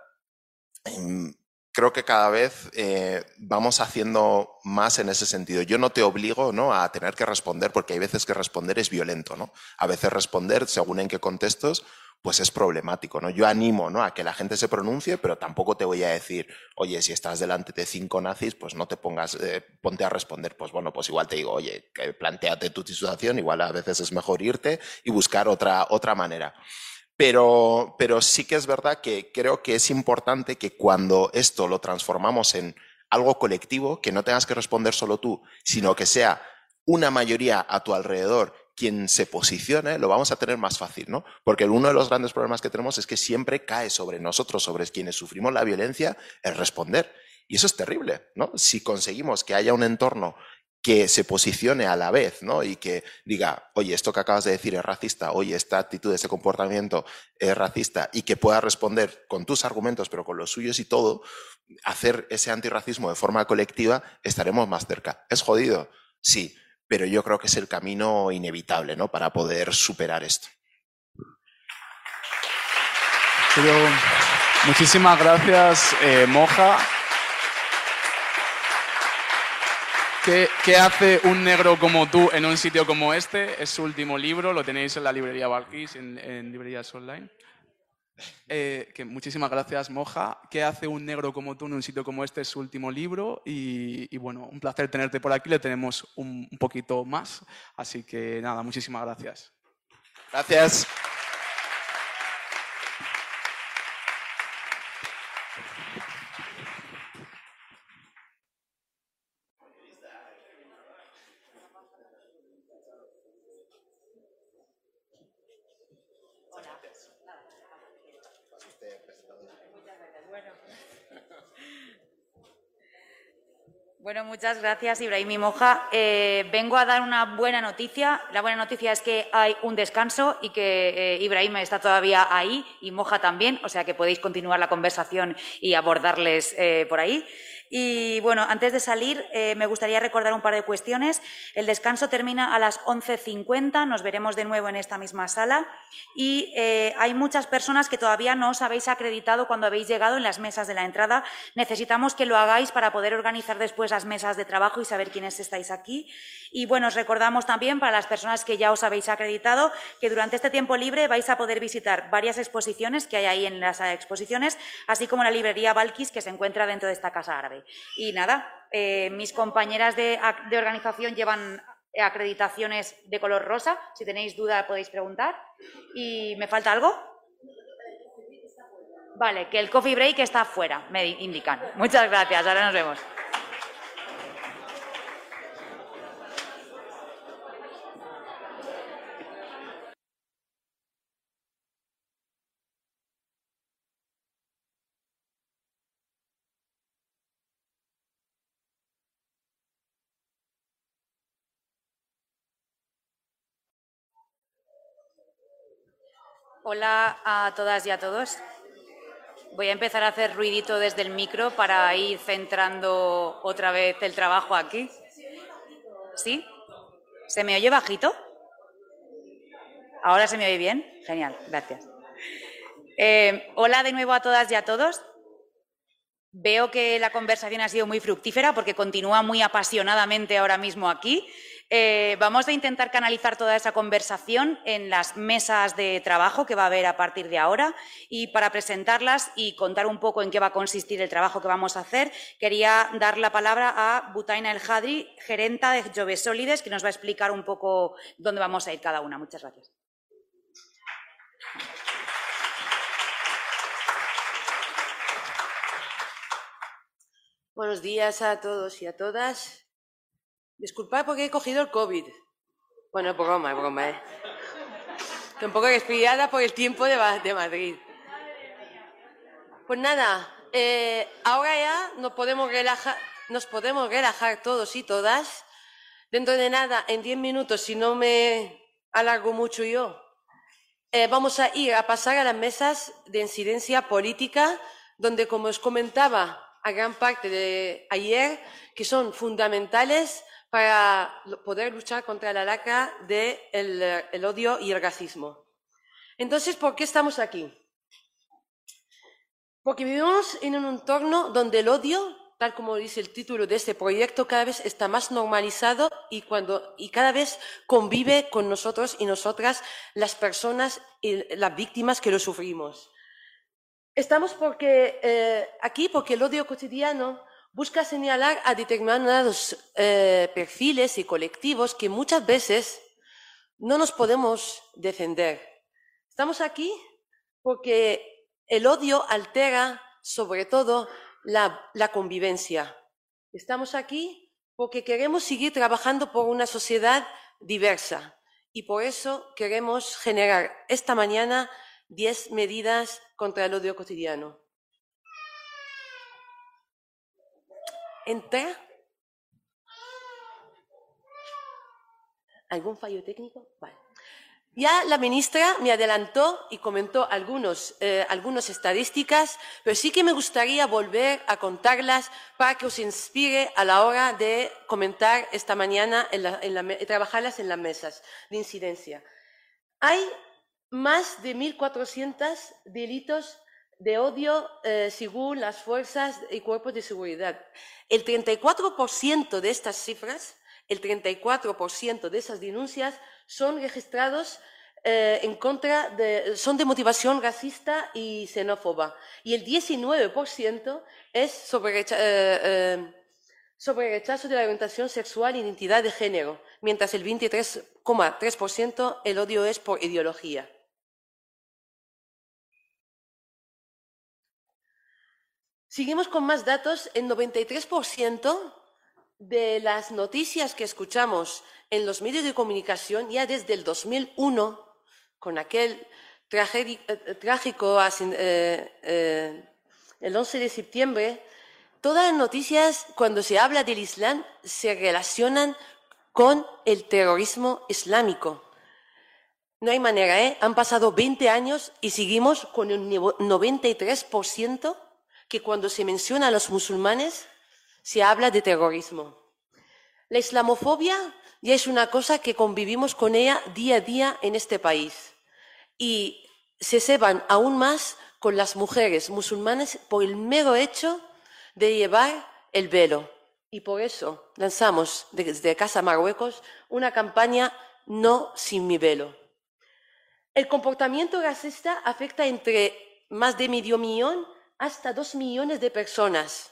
em, creo que cada vez eh, vamos haciendo más en ese sentido. Yo no te obligo ¿no? a tener que responder, porque hay veces que responder es violento, ¿no? A veces responder, según en qué contextos, pues es problemático, ¿no? Yo animo, ¿no? A que la gente se pronuncie, pero tampoco te voy a decir, oye, si estás delante de cinco nazis, pues no te pongas, eh, ponte a responder. Pues bueno, pues igual te digo, oye, planteate tu situación, igual a veces es mejor irte y buscar otra, otra manera. Pero, pero sí que es verdad que creo que es importante que cuando esto lo transformamos en algo colectivo, que no tengas que responder solo tú, sino que sea una mayoría a tu alrededor quien se posicione, lo vamos a tener más fácil, ¿no? Porque uno de los grandes problemas que tenemos es que siempre cae sobre nosotros, sobre quienes sufrimos la violencia, el responder. Y eso es terrible, ¿no? Si conseguimos que haya un entorno que se posicione a la vez, ¿no? Y que diga, oye, esto que acabas de decir es racista, oye, esta actitud, ese comportamiento es racista, y que pueda responder con tus argumentos, pero con los suyos y todo, hacer ese antirracismo de forma colectiva, estaremos más cerca. ¿Es jodido? Sí, pero yo creo que es el camino inevitable ¿no? para poder superar esto. muchísimas gracias, eh, Moja. ¿Qué, ¿Qué, hace un negro como tú en un sitio como este? Es su último libro, lo tenéis en la librería en, en librerías online. Eh, que muchísimas gracias, Moja. ¿Qué hace un negro como tú en un sitio como este? Es su último libro y, bueno, un placer tenerte por aquí. Le tenemos un, un poquito más. Así que nada, muchísimas gracias. Gracias. Bueno, muchas gracias, Ibrahim y Moja. Eh, vengo a dar una buena noticia. La buena noticia es que hay un descanso y que eh, Ibrahim está todavía ahí y Moja también, o sea que podéis continuar la conversación y abordarles eh, por ahí. Y bueno, antes de salir, eh, me gustaría recordar un par de cuestiones. El descanso termina a las 11.50, nos veremos de nuevo en esta misma sala. Y eh, hay muchas personas que todavía no os habéis acreditado cuando habéis llegado en las mesas de la entrada. Necesitamos que lo hagáis para poder organizar después las mesas de trabajo y saber quiénes estáis aquí. Y bueno, os recordamos también para las personas que ya os habéis acreditado que durante este tiempo libre vais a poder visitar varias exposiciones que hay ahí en las exposiciones, así como la librería Balkis que se encuentra dentro de esta casa árabe. Y nada, eh, mis compañeras de, organización llevan acreditaciones de color rosa. Si tenéis duda podéis preguntar. ¿Y me falta algo? Vale, que el coffee break está afuera, me indican. Muchas gracias, ahora nos vemos. Hola a todas y a todos. Voy a empezar a hacer ruidito desde el micro para ir centrando otra vez el trabajo aquí. ¿Sí? ¿Se me oye bajito? ¿Ahora se me oye bien? Genial, gracias. Eh, hola de nuevo a todas y a todos. Veo que la conversación ha sido muy fructífera porque continúa muy apasionadamente ahora mismo aquí. Eh, vamos a intentar canalizar toda esa conversación en las mesas de trabajo que va a haber a partir de ahora y para presentarlas y contar un poco en qué va a consistir el trabajo que vamos a hacer, quería dar la palabra a Butaina El Hadri, gerenta de Jove Solides, que nos va a explicar un poco dónde vamos a ir cada una. Muchas gracias. Buenos días a todos y a todas. Disculpad porque he cogido el COVID. Bueno, broma, es broma, ¿eh? Estoy un poco resfriada por el tiempo de, de Madrid. Pues nada, eh, ahora ya nos podemos, relajar, nos podemos relajar todos y todas. Dentro de nada, en diez minutos, si no me alargo mucho yo, eh, vamos a ir a pasar a las mesas de incidencia política, donde, como os comentaba a gran parte de ayer, que son fundamentales para poder luchar contra la lacra del de el odio y el racismo. Entonces, ¿por qué estamos aquí? Porque vivimos en un entorno donde el odio, tal como dice el título de este proyecto, cada vez está más normalizado y, cuando, y cada vez convive con nosotros y nosotras las personas y las víctimas que lo sufrimos. Estamos porque, eh, aquí porque el odio cotidiano busca señalar a determinados eh, perfiles y colectivos que muchas veces no nos podemos defender. Estamos aquí porque el odio altera sobre todo la, convivencia. Estamos aquí porque queremos seguir trabajando por una sociedad diversa y por eso queremos generar esta mañana 10 medidas contra el odio cotidiano. ¿Entra? ¿Algún fallo técnico? Vale. Ya la ministra me adelantó y comentó algunos, eh, algunas estadísticas, pero sí que me gustaría volver a contarlas para que os inspire a la hora de comentar esta mañana y trabajarlas en las mesas de incidencia. Hay más de 1.400 delitos de odio eh, según las fuerzas y cuerpos de seguridad. El 34% de estas cifras, el 34% de esas denuncias son registrados eh, en contra de, son de motivación racista y xenófoba. Y el 19% es sobre, eh, sobre rechazo de la orientación sexual e identidad de género, mientras el 23,3% el odio es por ideología. Seguimos con más datos. El 93% de las noticias que escuchamos en los medios de comunicación ya desde el 2001, con aquel eh, trágico eh, eh, el 11 de septiembre, todas las noticias cuando se habla del Islam se relacionan con el terrorismo islámico. No hay manera, ¿eh? Han pasado 20 años y seguimos con un 93% que cuando se menciona a los musulmanes se habla de terrorismo. La islamofobia ya es una cosa que convivimos con ella día a día en este país. Y se ceban aún más con las mujeres musulmanas por el mero hecho de llevar el velo. Y por eso lanzamos desde Casa Marruecos una campaña No sin mi velo. El comportamiento racista afecta entre más de medio millón hasta dos millones de personas.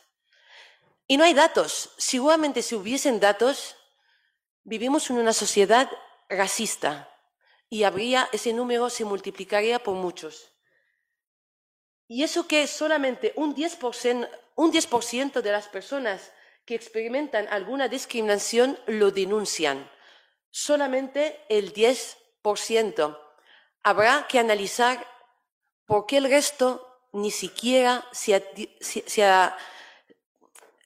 Y no hay datos. Seguramente si hubiesen datos, vivimos en una sociedad racista y habría, ese número se multiplicaría por muchos. Y eso que solamente un 10%, un 10 de las personas que experimentan alguna discriminación lo denuncian. Solamente el 10%. Habrá que analizar por qué el resto ni siquiera se,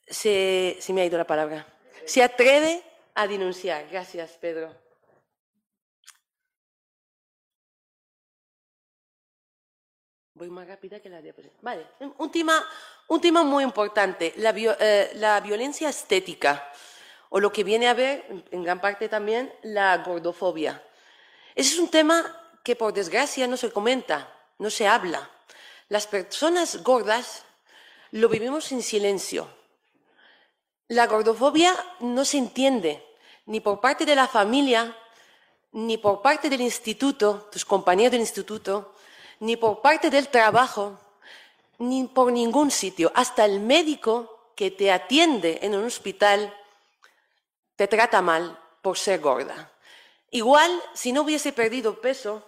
se, me ha ido la palabra, se atreve a denunciar. Gracias, Pedro. Voy más rápida que la diapositiva. Vale, un tema, un tema muy importante, la, eh, la, violencia estética, o lo que viene a ver, en gran parte también, la gordofobia. Ese es un tema que, por desgracia, no se comenta, no se habla. Las personas gordas lo vivimos en silencio. La gordofobia no se entiende ni por parte de la familia, ni por parte del instituto, tus compañeros del instituto, ni por parte del trabajo, ni por ningún sitio. Hasta el médico que te atiende en un hospital te trata mal por ser gorda. Igual, si no hubiese perdido peso,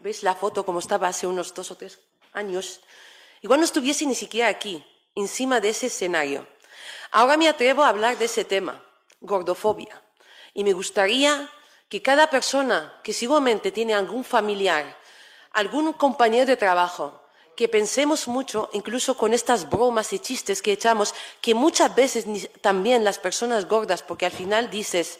¿veis la foto como estaba hace unos dos o tres años? Igual no estuviese ni siquiera aquí, encima de ese escenario. Ahora me atrevo a hablar de ese tema, gordofobia. Y me gustaría que cada persona que seguramente tiene algún familiar, algún compañero de trabajo, que pensemos mucho, incluso con estas bromas y chistes que echamos, que muchas veces también las personas gordas, porque al final dices,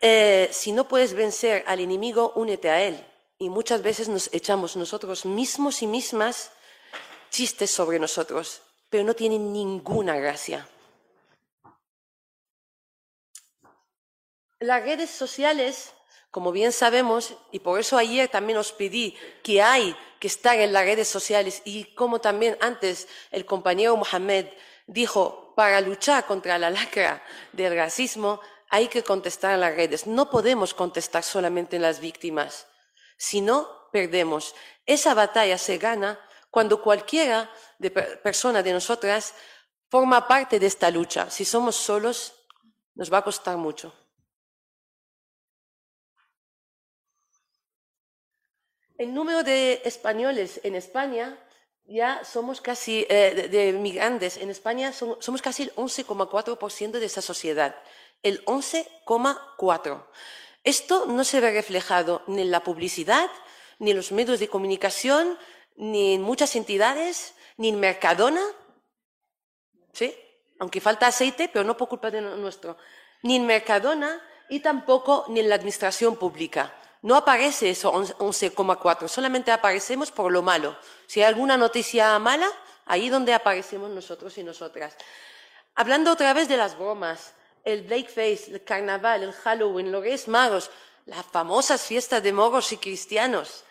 eh, si no puedes vencer al enemigo, únete a él. Y muchas veces nos echamos nosotros mismos y mismas chistes sobre nosotros, pero no tienen ninguna gracia. Las redes sociales, como bien sabemos, y por eso ayer también os pedí que hay que estar en las redes sociales y como también antes el compañero Mohamed dijo, para luchar contra la lacra del racismo hay que contestar en las redes. No podemos contestar solamente en las víctimas. Si no, perdemos. Esa batalla se gana cuando cualquiera de persona de nosotras forma parte de esta lucha. Si somos solos, nos va a costar mucho. El número de españoles en España ya somos casi, eh, de, migrantes en España somos casi el 11,4% de esa sociedad. El 11,4%. Esto no se ve reflejado ni en la publicidad, ni en los medios de comunicación, ni en muchas entidades, ni en Mercadona. ¿Sí? Aunque falta aceite, pero no por culpa de nuestro. Ni en Mercadona y tampoco ni en la administración pública no aparece eso 11,4, solamente aparecemos por lo malo. Si hay alguna noticia mala, ahí donde aparecemos nosotros y nosotras. Hablando otra vez de las bromas, el Blackface, el carnaval, el Halloween, los Reyes Magos, las famosas fiestas de moros y cristianos.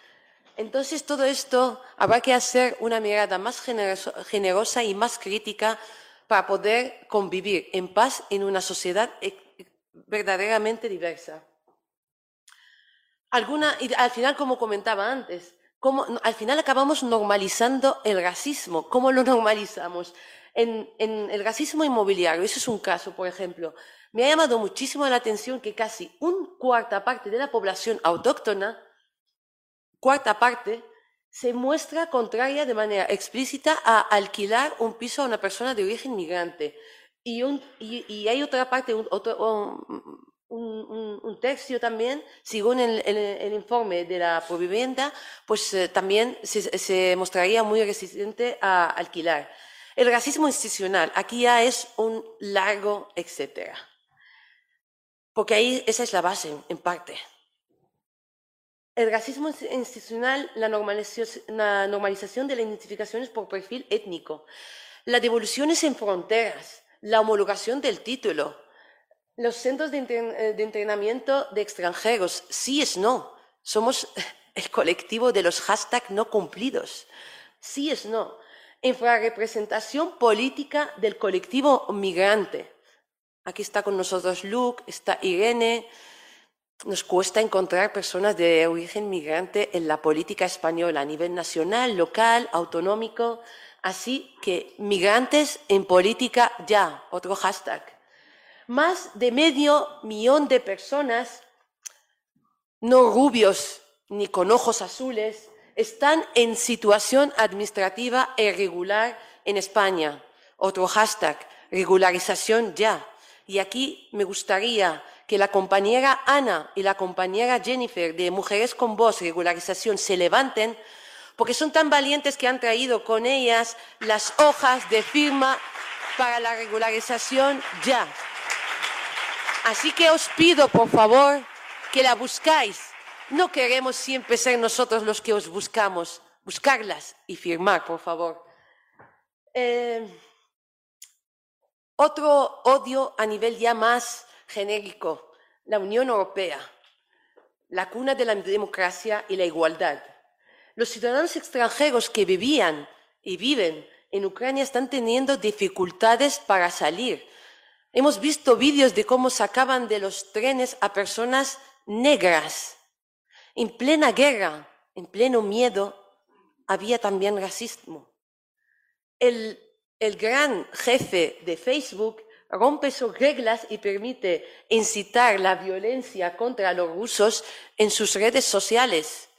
Entonces todo esto habrá que hacer una mirada más generosa y más crítica para poder convivir en paz en una sociedad e-, verdaderamente diversa alguna, y al final, como comentaba antes, al final acabamos normalizando el racismo. ¿Cómo lo normalizamos? En, el racismo inmobiliario, eso es un caso, por ejemplo. Me ha llamado muchísimo la atención que casi un cuarta parte de la población autóctona, cuarta parte, se muestra contraria de manera explícita a alquilar un piso a una persona de origen migrante. Y, hay otra parte, otro, un, tercio también, según el, informe de la Provivienda, pues eh, también se, mostraría muy resistente a alquilar. El racismo institucional, aquí ya es un largo etcétera. Porque ahí esa es la base, en parte. El racismo institucional, la normalización de las identificaciones por perfil étnico, las devoluciones en fronteras, la homologación del título, los centros eh, de, entrenamiento de extranjeros, sí es no. Somos <laughs> el colectivo de los hashtags no cumplidos. Sí es no. Infrarrepresentación política del colectivo migrante. Aquí está con nosotros Luke, está Irene. Nos cuesta encontrar personas de origen migrante en la política española a nivel nacional, local, autonómico. Así que migrantes en política ya, otro hashtag más de medio millón de personas, no rubios ni con ojos azules, están en situación administrativa irregular en España. Otro hashtag, regularización ya. Y aquí me gustaría que la compañera Ana y la compañera Jennifer de Mujeres con Voz Regularización se levanten porque son tan valientes que han traído con ellas las hojas de firma para la regularización ya. Así que os pido, por favor, que la buscáis. No queremos siempre ser nosotros los que os buscamos. Buscarlas y firmar, por favor. Eh, otro odio a nivel ya más genérico, la Unión Europea, la cuna de la democracia y la igualdad. Los ciudadanos extranjeros que vivían y viven en Ucrania están teniendo dificultades para salir Hemos visto vídeos de cómo sacaban de los trenes a personas negras. En plena guerra, en pleno miedo, había también racismo. El, gran jefe de Facebook rompe sus reglas y permite incitar la violencia contra los rusos en sus redes sociales.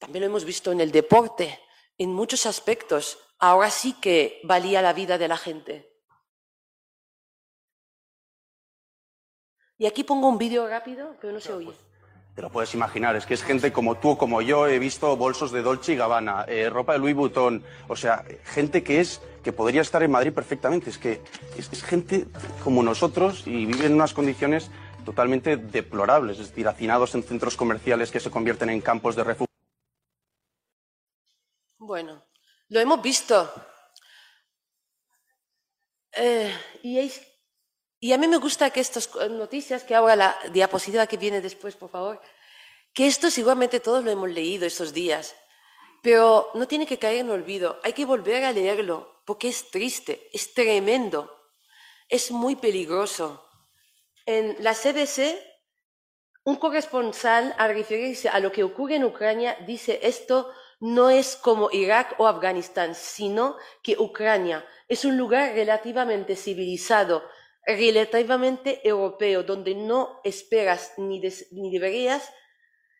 También lo hemos visto en el deporte, en muchos aspectos. Ahora sí que valía la vida de la gente. Y aquí pongo un vídeo rápido, pero no se oye. Te lo puedes imaginar, es que es gente como tú, como yo, he visto bolsos de Dolce y Gabbana, eh, ropa de Louis Vuitton, o sea, gente que es, que podría estar en Madrid perfectamente, es que es, gente como nosotros y vive en unas condiciones totalmente deplorables, es decir, hacinados en centros comerciales que se convierten en campos de refugio. Bueno, lo hemos visto. Eh, y es y a mí me gusta que estas noticias, que ahora la diapositiva que viene después, por favor, que estos igualmente todos lo hemos leído estos días, pero no tiene que caer en olvido, hay que volver a leerlo, porque es triste, es tremendo, es muy peligroso. En la CBC, un corresponsal, al referirse a lo que ocurre en Ucrania, dice esto no es como Irak o Afganistán, sino que Ucrania es un lugar relativamente civilizado, relativamente europeo, donde no esperas ni, ni deberías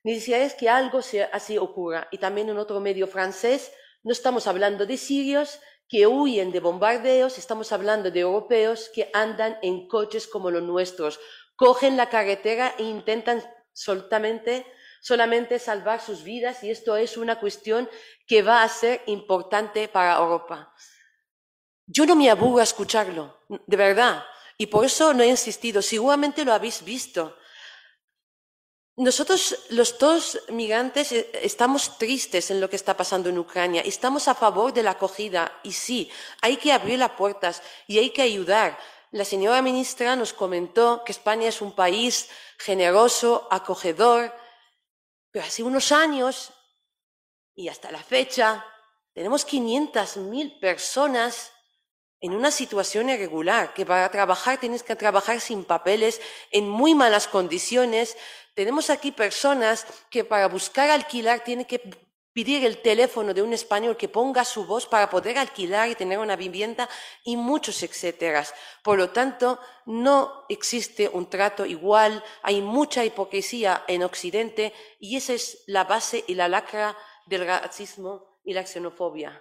ni desearías que algo así ocurra. Y también en otro medio francés, no estamos hablando de sirios que huyen de bombardeos, estamos hablando de europeos que andan en coches como los nuestros, cogen la carretera e intentan solamente, solamente salvar sus vidas y esto es una cuestión que va a ser importante para Europa. Yo no me aburro a escucharlo, de verdad. Y por eso no he insistido. Seguramente lo habéis visto. Nosotros, los dos migrantes, eh, estamos tristes en lo que está pasando en Ucrania. Estamos a favor de la acogida. Y sí, hay que abrir las puertas y hay que ayudar. La señora ministra nos comentó que España es un país generoso, acogedor. Pero hace unos años, y hasta la fecha, tenemos 500.000 personas en una situación irregular, que para trabajar tienes que trabajar sin papeles, en muy malas condiciones. Tenemos aquí personas que para buscar alquilar tienen que pedir el teléfono de un español que ponga su voz para poder alquilar y tener una vivienda y muchos etcétera. Por lo tanto, no existe un trato igual, hay mucha hipocresía en Occidente y esa es la base y la lacra del racismo y la xenofobia.